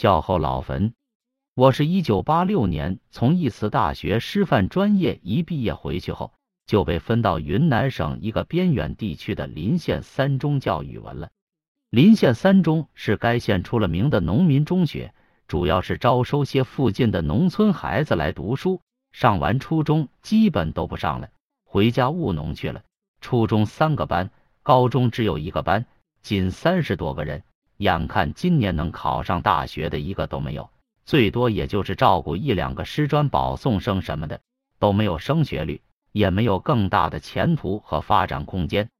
孝后老坟。我是一九八六年从义慈大学师范专业一毕业回去后，就被分到云南省一个边远地区的临县三中教语文了。临县三中是该县出了名的农民中学，主要是招收些附近的农村孩子来读书，上完初中基本都不上了，回家务农去了。初中三个班，高中只有一个班，仅三十多个人，眼看今年能考上大学的一个都没有。最多也就是照顾一两个师专保送生什么的，都没有升学率，也没有更大的前途和发展空间。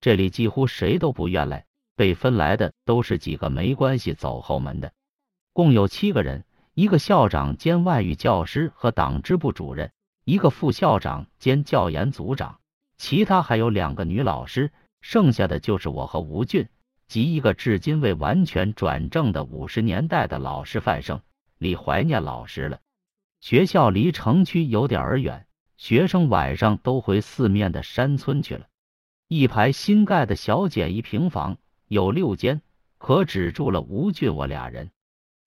这里几乎谁都不愿来，被分来的都是几个没关系走后门的。共有七个人，一个校长兼外语教师和党支部主任，一个副校长兼教研组长，其他还有两个女老师，剩下的就是我和吴俊，及一个至今未完全转正的五十年代的老师范生。李怀念老师了。学校离城区有点儿远，学生晚上都回四面的山村去了。一排新盖的小简易平房有六间，可只住了吴俊我俩人。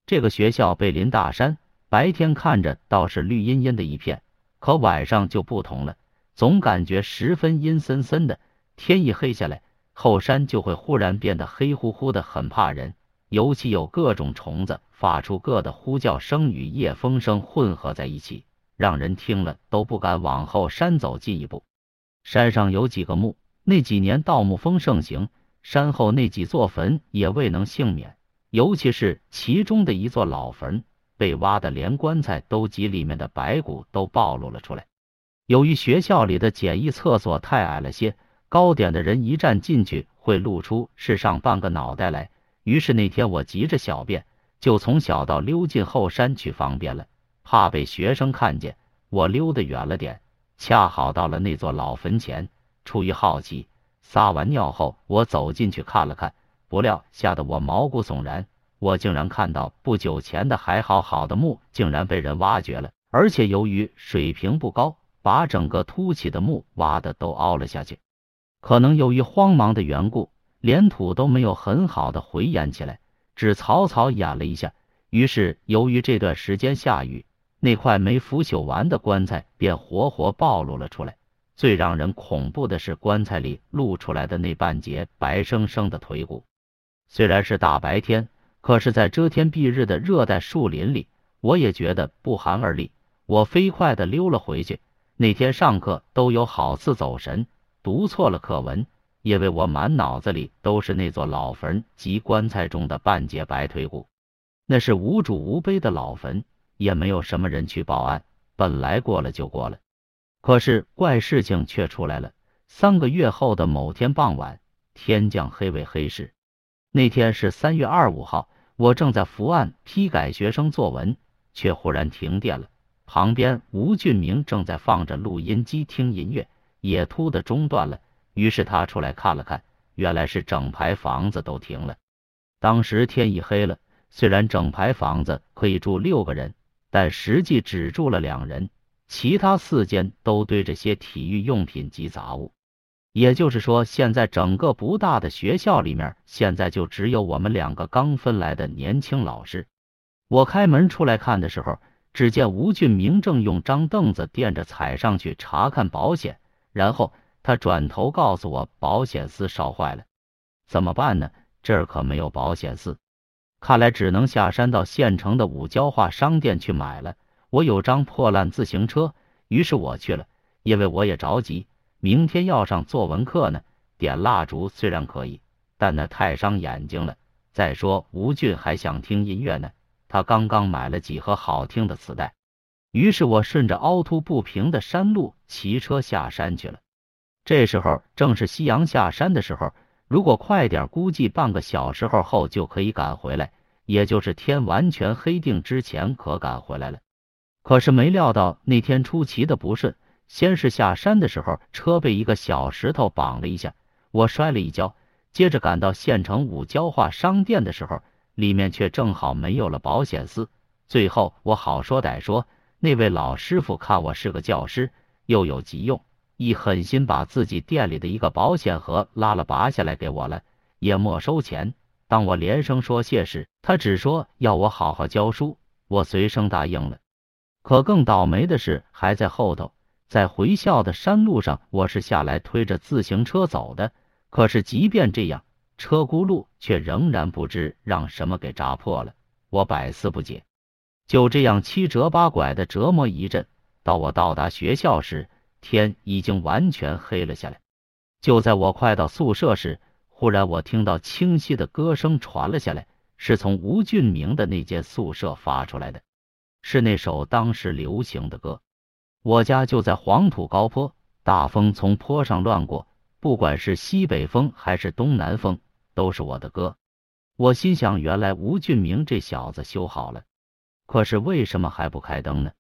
这个学校背临大山，白天看着倒是绿茵茵的一片，可晚上就不同了，总感觉十分阴森森的。天一黑下来，后山就会忽然变得黑乎乎的，很怕人。尤其有各种虫子发出各的呼叫声与夜风声混合在一起，让人听了都不敢往后山走近一步。山上有几个墓，那几年盗墓风盛行，山后那几座坟也未能幸免。尤其是其中的一座老坟，被挖的连棺材都及里面的白骨都暴露了出来。由于学校里的简易厕所太矮了些，高点的人一站进去会露出是上半个脑袋来。于是那天我急着小便，就从小道溜进后山去方便了，怕被学生看见。我溜得远了点，恰好到了那座老坟前。出于好奇，撒完尿后，我走进去看了看，不料吓得我毛骨悚然。我竟然看到不久前的还好好的墓，竟然被人挖掘了，而且由于水平不高，把整个凸起的墓挖的都凹了下去。可能由于慌忙的缘故。连土都没有很好的回掩起来，只草草掩了一下。于是，由于这段时间下雨，那块没腐朽完的棺材便活活暴露了出来。最让人恐怖的是，棺材里露出来的那半截白生生的腿骨。虽然是大白天，可是，在遮天蔽日的热带树林里，我也觉得不寒而栗。我飞快的溜了回去。那天上课都有好似走神，读错了课文。因为我满脑子里都是那座老坟及棺材中的半截白腿骨，那是无主无碑的老坟，也没有什么人去报案。本来过了就过了，可是怪事情却出来了。三个月后的某天傍晚，天降黑为黑时，那天是三月二五号，我正在伏案批改学生作文，却忽然停电了。旁边吴俊明正在放着录音机听音乐，也突的中断了。于是他出来看了看，原来是整排房子都停了。当时天已黑了，虽然整排房子可以住六个人，但实际只住了两人，其他四间都堆着些体育用品及杂物。也就是说，现在整个不大的学校里面，现在就只有我们两个刚分来的年轻老师。我开门出来看的时候，只见吴俊明正用张凳子垫着踩上去查看保险，然后。他转头告诉我，保险丝烧坏了，怎么办呢？这儿可没有保险丝，看来只能下山到县城的五交化商店去买了。我有张破烂自行车，于是我去了，因为我也着急，明天要上作文课呢。点蜡烛虽然可以，但那太伤眼睛了。再说吴俊还想听音乐呢，他刚刚买了几盒好听的磁带。于是我顺着凹凸不平的山路骑车下山去了。这时候正是夕阳下山的时候，如果快点，估计半个小时后后就可以赶回来，也就是天完全黑定之前可赶回来了。可是没料到那天出奇的不顺，先是下山的时候车被一个小石头绑了一下，我摔了一跤。接着赶到县城五交化商店的时候，里面却正好没有了保险丝。最后我好说歹说，那位老师傅看我是个教师，又有急用。一狠心把自己店里的一个保险盒拉了拔下来给我了，也没收钱，当我连声说谢时，他只说要我好好教书，我随声答应了。可更倒霉的是还在后头，在回校的山路上，我是下来推着自行车走的。可是即便这样，车轱辘却仍然不知让什么给扎破了，我百思不解。就这样七折八拐的折磨一阵，到我到达学校时，天已经完全黑了下来。就在我快到宿舍时，忽然我听到清晰的歌声传了下来，是从吴俊明的那间宿舍发出来的，是那首当时流行的歌。我家就在黄土高坡，大风从坡上乱过，不管是西北风还是东南风，都是我的歌。我心想，原来吴俊明这小子修好了。可是为什么还不开灯呢？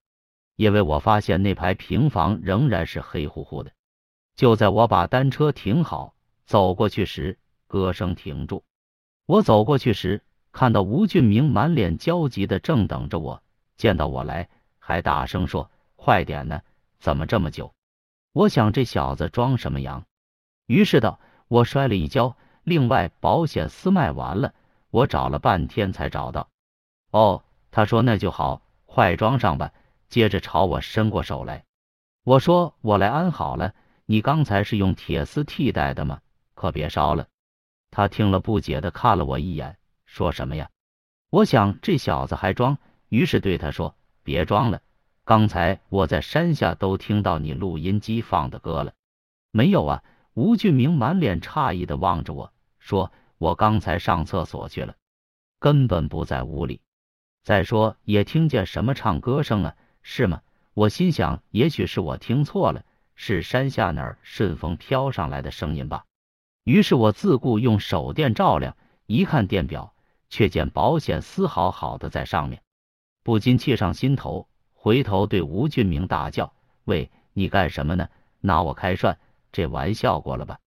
因为我发现那排平房仍然是黑乎乎的。就在我把单车停好，走过去时，歌声停住。我走过去时，看到吴俊明满脸焦急的正等着我，见到我来，还大声说：“快点呢，怎么这么久？”我想这小子装什么洋？于是道：“我摔了一跤，另外保险丝卖完了，我找了半天才找到。”哦。他说：“那就好，快装上吧。”接着朝我伸过手来。我说：“我来安好了。你刚才是用铁丝替代的吗？可别烧了。”他听了不解的看了我一眼，说什么呀？我想这小子还装，于是对他说：“别装了，刚才我在山下都听到你录音机放的歌了。”没有啊。吴俊明满脸诧异的望着我说：“我刚才上厕所去了，根本不在屋里。”再说，也听见什么唱歌声啊？是吗？我心想，也许是我听错了，是山下那儿顺风飘上来的声音吧。于是我自顾用手电照亮，一看电表，却见保险丝好好的在上面，不禁气上心头，回头对吴俊明大叫：“喂，你干什么呢？拿我开涮？这玩笑过了吧？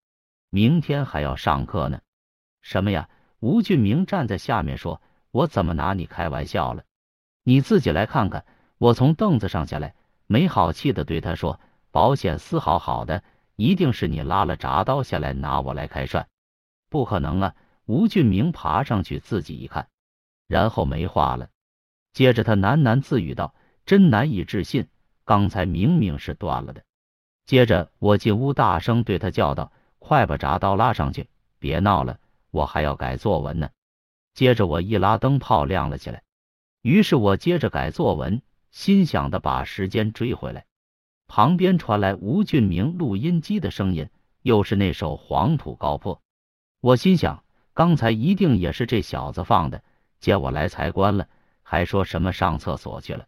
明天还要上课呢。”什么呀？吴俊明站在下面说。我怎么拿你开玩笑了？你自己来看看。我从凳子上下来，没好气的对他说：“保险丝好好的，一定是你拉了铡刀下来拿我来开涮。”不可能啊！吴俊明爬上去自己一看，然后没话了。接着他喃喃自语道：“真难以置信，刚才明明是断了的。”接着我进屋大声对他叫道：“快把铡刀拉上去，别闹了，我还要改作文呢。”接着我一拉灯泡亮了起来，于是我接着改作文，心想的把时间追回来。旁边传来吴俊明录音机的声音，又是那首《黄土高坡》。我心想，刚才一定也是这小子放的，见我来才关了，还说什么上厕所去了。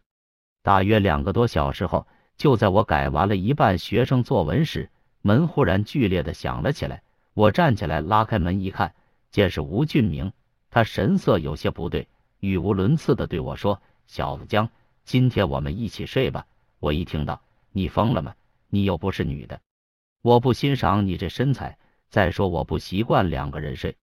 大约两个多小时后，就在我改完了一半学生作文时，门忽然剧烈的响了起来。我站起来拉开门一看，见是吴俊明。他神色有些不对，语无伦次的对我说：“小子江，今天我们一起睡吧。”我一听到，你疯了吗？你又不是女的，我不欣赏你这身材。再说我不习惯两个人睡。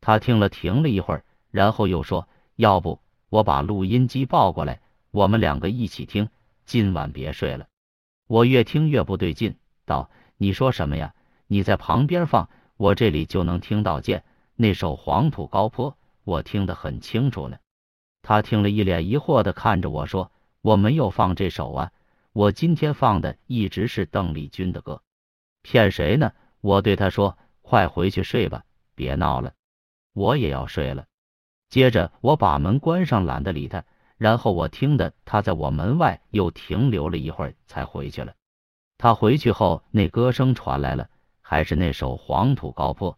他听了，停了一会儿，然后又说：“要不我把录音机抱过来，我们两个一起听。今晚别睡了。”我越听越不对劲，道：“你说什么呀？你在旁边放，我这里就能听到见。那首《黄土高坡》。”我听得很清楚呢。他听了一脸疑惑的看着我说：“我没有放这首啊，我今天放的一直是邓丽君的歌。”骗谁呢？我对他说：“快回去睡吧，别闹了，我也要睡了。”接着我把门关上，懒得理他。然后我听的他在我门外又停留了一会儿，才回去了。他回去后，那歌声传来了，还是那首《黄土高坡》。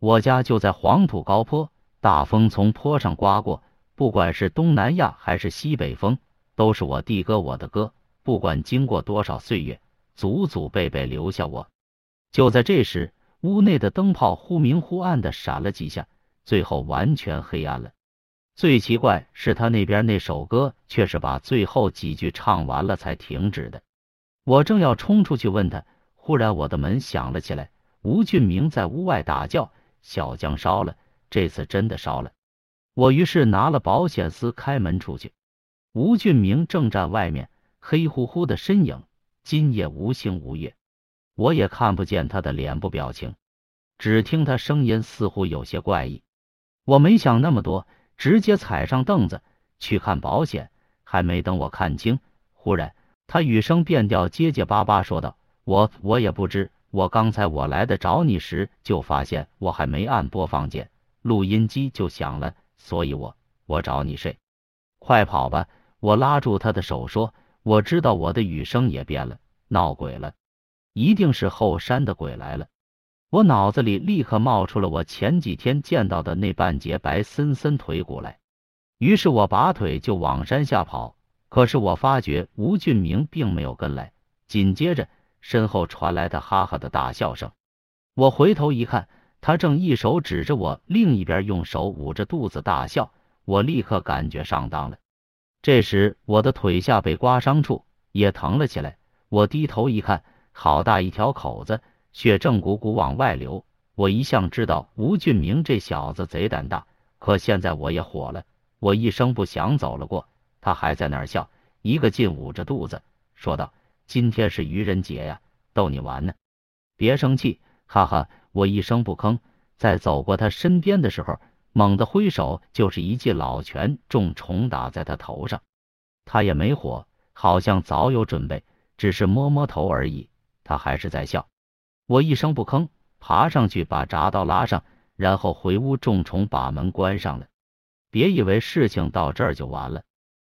我家就在黄土高坡。大风从坡上刮过，不管是东南亚还是西北风，都是我弟哥我的歌。不管经过多少岁月，祖祖辈辈留下我。就在这时，屋内的灯泡忽明忽暗的闪了几下，最后完全黑暗了。最奇怪是他那边那首歌却是把最后几句唱完了才停止的。我正要冲出去问他，忽然我的门响了起来，吴俊明在屋外大叫：“小江烧了！”这次真的烧了，我于是拿了保险丝开门出去。吴俊明正站外面，黑乎乎的身影，今夜无星无月，我也看不见他的脸部表情，只听他声音似乎有些怪异。我没想那么多，直接踩上凳子去看保险。还没等我看清，忽然他语声变调，结结巴巴说道：“我我也不知，我刚才我来的找你时，就发现我还没按播放键，录音机就响了，所以我我找你睡？快跑吧！”我拉住他的手说：“我知道。”我的雨声也变了，闹鬼了，一定是后山的鬼来了。我脑子里立刻冒出了我前几天见到的那半截白森森腿骨来，于是我拔腿就往山下跑。可是我发觉吴俊明并没有跟来，紧接着身后传来的哈哈的大笑声。我回头一看，他正一手指着我，另一边用手捂着肚子大笑。我立刻感觉上当了。这时我的腿下被刮伤处也疼了起来，我低头一看，好大一条口子。血正鼓鼓往外流，我一向知道吴俊明这小子贼胆大，可现在我也火了。我一声不响走了过，他还在那儿笑，一个劲捂着肚子，说道：“今天是愚人节呀，逗你玩呢，别生气，哈哈。”我一声不吭，在走过他身边的时候，猛地挥手就是一记老拳，重重打在他头上。他也没火，好像早有准备，只是摸摸头而已。他还是在笑。我一声不吭，爬上去把铡刀拉上，然后回屋重重把门关上了。别以为事情到这儿就完了。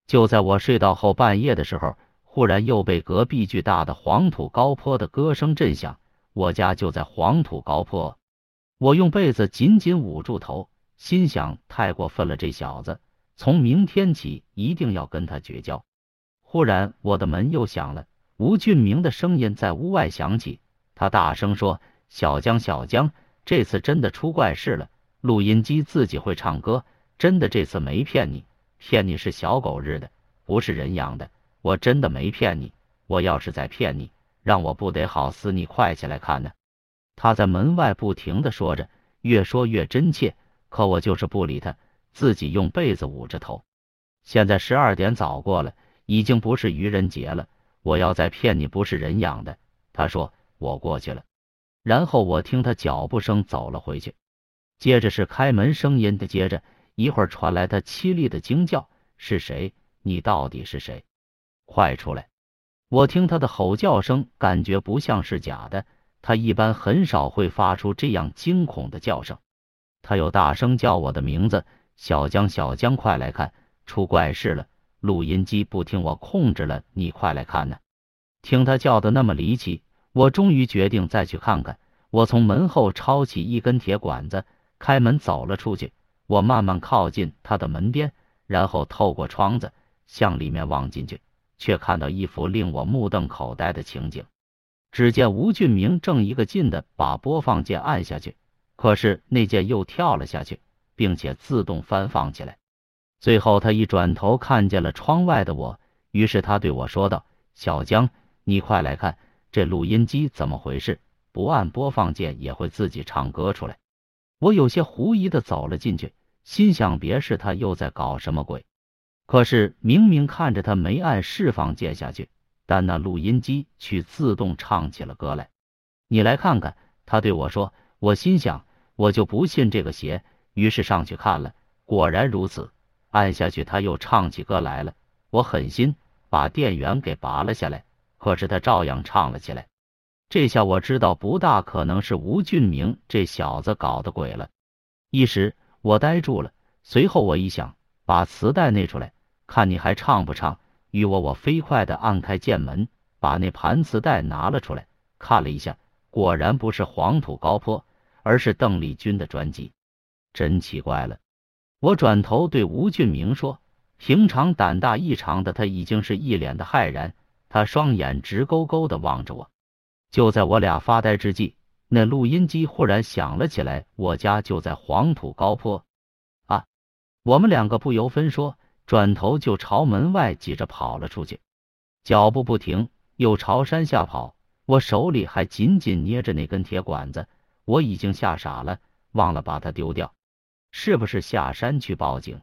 就在我睡到后半夜的时候，忽然又被隔壁巨大的黄土高坡的歌声震响。我家就在黄土高坡，我用被子紧紧捂住头，心想太过分了，这小子从明天起一定要跟他绝交。忽然，我的门又响了，吴俊明的声音在屋外响起。他大声说：“小江，小江，这次真的出怪事了。录音机自己会唱歌，真的，这次没骗你，骗你是小狗日的，不是人养的。我真的没骗你，我要是再骗你，让我不得好死你！快起来看呢！”他在门外不停的说着，越说越真切。可我就是不理他，自己用被子捂着头。现在十二点早过了，已经不是愚人节了。我要再骗你，不是人养的。他说。我过去了，然后我听他脚步声走了回去，接着是开门声音的，接着一会儿传来他凄厉的惊叫：“是谁？你到底是谁？快出来！”我听他的吼叫声，感觉不像是假的，他一般很少会发出这样惊恐的叫声。他又大声叫我的名字：“小江，小江，快来看，出怪事了！录音机不听我控制了，你快来看呢！”听他叫的那么离奇。我终于决定再去看看。我从门后抄起一根铁管子，开门走了出去。我慢慢靠近他的门边，然后透过窗子向里面望进去，却看到一幅令我目瞪口呆的情景。只见吴俊明正一个劲的把播放键按下去，可是那键又跳了下去，并且自动翻放起来。最后，他一转头看见了窗外的我，于是他对我说道：“小江，你快来看。”这录音机怎么回事？不按播放键也会自己唱歌出来。我有些狐疑的走了进去，心想别是他又在搞什么鬼。可是明明看着他没按释放键下去，但那录音机却自动唱起了歌来。你来看看，他对我说。我心想，我就不信这个邪。于是上去看了，果然如此。按下去，他又唱起歌来了。我狠心把电源给拔了下来。可是他照样唱了起来，这下我知道不大可能是吴俊明这小子搞的鬼了。一时我呆住了，随后我一想，把磁带内出来，看你还唱不唱？与我，我飞快的按开键门，把那盘磁带拿了出来，看了一下，果然不是黄土高坡，而是邓丽君的专辑，真奇怪了。我转头对吴俊明说，平常胆大异常的他已经是一脸的骇然。他双眼直勾勾的望着我，就在我俩发呆之际，那录音机忽然响了起来。我家就在黄土高坡！我们两个不由分说，转头就朝门外挤着跑了出去，脚步不停，又朝山下跑。我手里还紧紧捏着那根铁管子，我已经吓傻了，忘了把它丢掉。是不是下山去报警？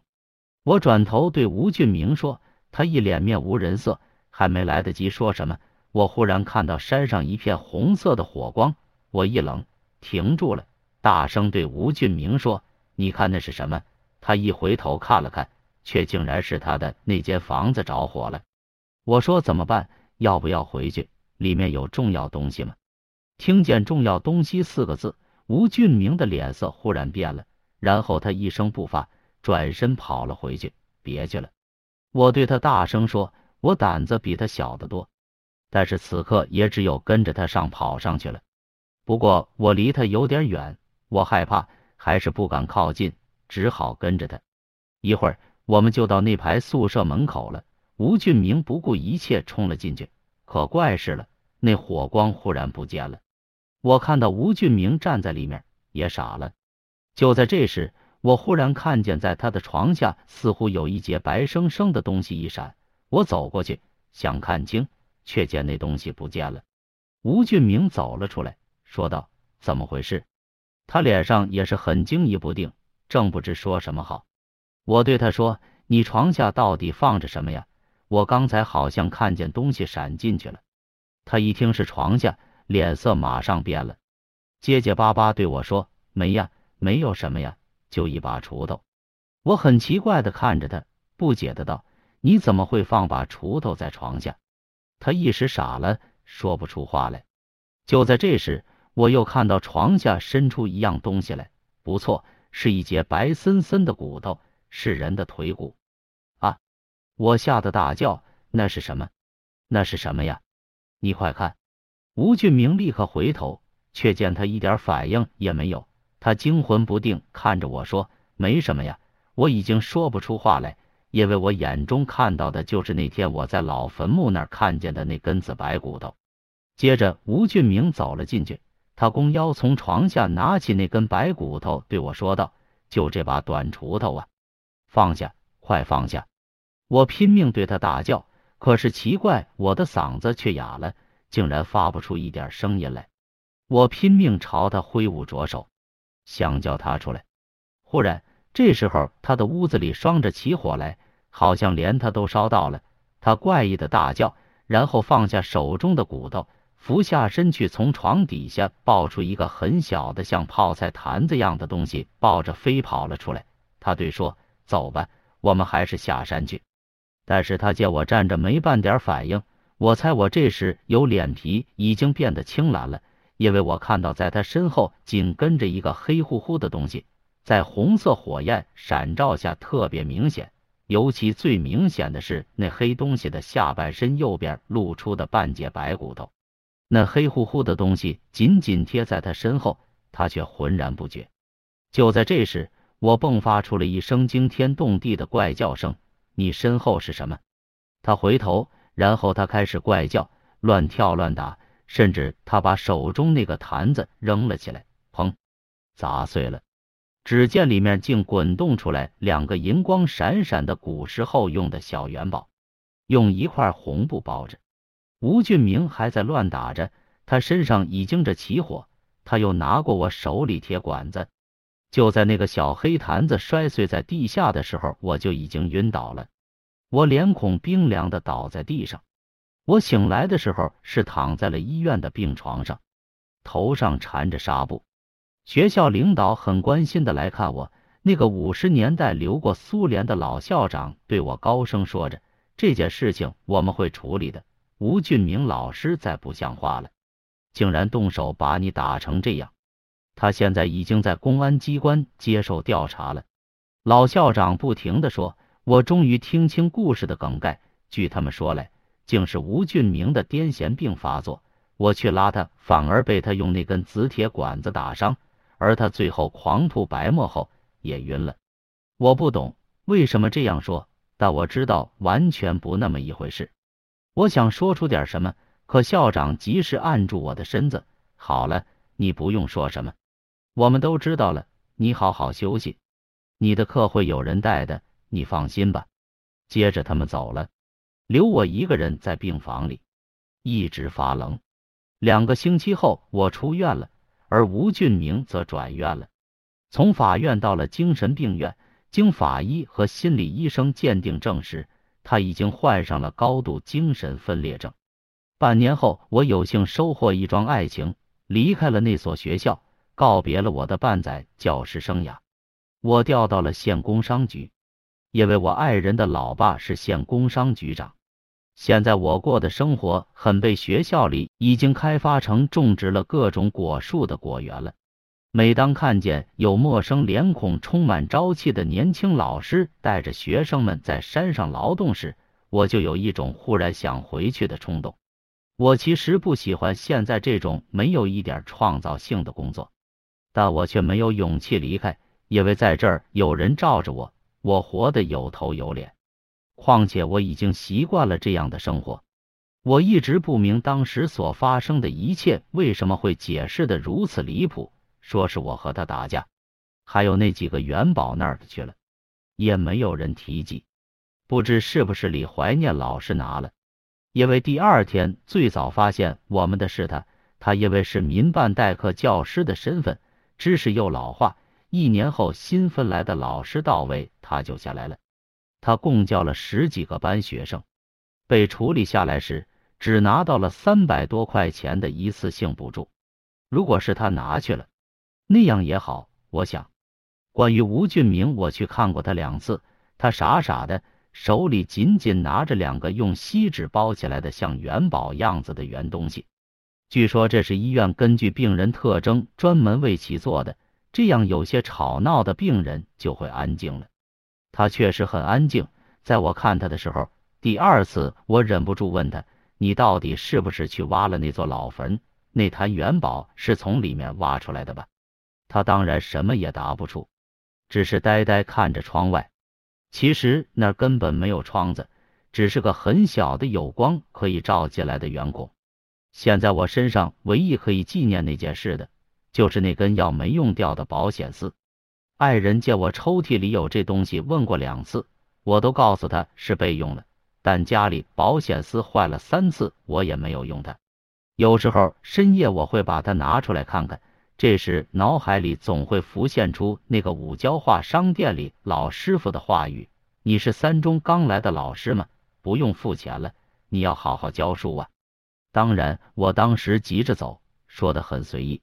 我转头对吴俊明说，他一脸面无人色。还没来得及说什么，我忽然看到山上一片红色的火光，我一愣，停住了，大声对吴俊明说：“你看那是什么？他一回头看了看，却竟然是他的那间房子着火了。我说怎么办？要不要回去？里面有重要东西吗？听见“重要东西”四个字，吴俊明的脸色忽然变了，然后他一声不发，转身跑了回去，别去了。我对他大声说：“我胆子比他小得多。”但是此刻也只有跟着他上跑上去了。不过我离他有点远，我害怕，还是不敢靠近，只好跟着他。一会儿，我们就到那排宿舍门口了。吴俊明不顾一切冲了进去，可怪事了，那火光忽然不见了。我看到吴俊明站在里面，也傻了。就在这时，我忽然看见在他的床下似乎有一截白生生的东西一闪，我走过去想看清，却见那东西不见了。吴俊明走了出来，说道：“怎么回事？”他脸上也是很惊疑不定，正不知说什么好。我对他说：“你床下到底放着什么呀？”我刚才好像看见东西闪进去了。他一听是床下，脸色马上变了，结结巴巴对我说：“没呀，没有什么呀，就一把锄头。”我很奇怪的看着他，不解的道：“你怎么会放把锄头在床下？”他一时傻了，说不出话来。就在这时，我又看到床下伸出一样东西来，不错，是一节白森森的骨头，是人的腿骨。啊我吓得大叫：“那是什么？那是什么呀？你快看！”吴俊明立刻回头，却见他一点反应也没有。他惊魂不定看着我说：“没什么呀。”我已经说不出话来，因为我眼中看到的就是那天我在老坟墓那儿看见的那根子白骨头。接着，吴俊明走了进去，他弓腰从床下拿起那根白骨头，对我说道：“就这把短锄头啊，放下，快放下！”我拼命对他大叫，可是奇怪，我的嗓子却哑了，竟然发不出一点声音来。我拼命朝他挥舞着手，想叫他出来。忽然，这时候他的屋子里双着起火来，好像连他都烧到了。他怪异的大叫，然后放下手中的骨头，伏下身去，从床底下抱出一个很小的像泡菜坛子样的东西，抱着飞跑了出来。他对说：“走吧，我们还是下山去。”但是他见我站着没半点反应，我猜我这时有脸皮已经变得青蓝了，因为我看到在他身后紧跟着一个黑乎乎的东西，在红色火焰闪照下特别明显，尤其最明显的是那黑东西的下半身右边露出的半截白骨头，那黑乎乎的东西紧紧贴在他身后，他却浑然不觉。就在这时，我迸发出了一声惊天动地的怪叫声。你身后是什么？他回头，然后他开始怪叫，乱跳乱打，甚至他把手中那个坛子扔了起来，砰，砸碎了。只见里面竟滚动出来两个银光闪闪的古时候用的小元宝，用一块红布包着。吴俊明还在乱打着，他身上已经着起火。他又拿过我手里铁管子。就在那个小黑坛子摔碎在地下的时候，我就已经晕倒了。我脸孔冰凉的倒在地上。我醒来的时候是躺在了医院的病床上，头上缠着纱布。学校领导很关心的来看我。那个五十年代留过苏联的老校长对我高声说着：“这件事情我们会处理的。”吴俊明老师再不像话了，竟然动手把你打成这样。他现在已经在公安机关接受调查了。老校长不停的说：“我终于听清故事的梗概。据他们说来，竟是吴俊明的癫痫病发作。我去拉他，反而被他用那根紫铁管子打伤，而他最后狂吐白沫后也晕了。我不懂为什么这样说，但我知道完全不那么一回事。我想说出点什么，可校长及时按住我的身子。好了，你不用说什么。”我们都知道了，你好好休息，你的课会有人带的，你放心吧。接着他们走了，留我一个人在病房里，一直发冷。两个星期后，我出院了，而吴俊明则转院了，从法院到了精神病院。经法医和心理医生鉴定证实，他已经患上了高度精神分裂症。半年后，我有幸收获一桩爱情，离开了那所学校。告别了我的半载教师生涯。我调到了县工商局，因为我爱人的老爸是县工商局长。现在我过的生活很被学校里已经开发成种植了各种果树的果园了。每当看见有陌生脸孔、充满朝气的年轻老师带着学生们在山上劳动时，我就有一种忽然想回去的冲动。我其实不喜欢现在这种没有一点创造性的工作，但我却没有勇气离开，因为在这儿有人罩着我，我活得有头有脸。况且我已经习惯了这样的生活。我一直不明当时所发生的一切为什么会解释的如此离谱。说是我和他打架，还有那几个元宝那儿去了，也没有人提及。不知是不是李怀念老师拿了？因为第二天最早发现我们的是他，他因为是民办代课教师的身份，知识又老化，一年后新分来的老师到位，他就下来了。他共教了十几个班学生，被处理下来时，只拿到了三百多块钱的一次性补助。如果是他拿去了。那样也好，我想。关于吴俊明，我去看过他两次，他傻傻的，手里紧紧拿着两个用锡纸包起来的像元宝样子的圆东西。据说这是医院根据病人特征专门为其做的，这样有些吵闹的病人就会安静了。他确实很安静。在我看他的时候，第二次我忍不住问他：“你到底是不是去挖了那座老坟？那坛元宝是从里面挖出来的吧？”他当然什么也答不出，只是呆呆看着窗外。其实那根本没有窗子，只是个很小的有光可以照进来的圆孔。现在我身上唯一可以纪念那件事的，就是那根要没用掉的保险丝。爱人见我抽屉里有这东西，问过两次，我都告诉他是备用的。但家里保险丝坏了三次，我也没有用它。有时候深夜我会把它拿出来看看。这时，脑海里总会浮现出那个五交化商店里老师傅的话语：“你是三中刚来的老师吗？不用付钱了，你要好好教书啊。”当然，我当时急着走，说的很随意。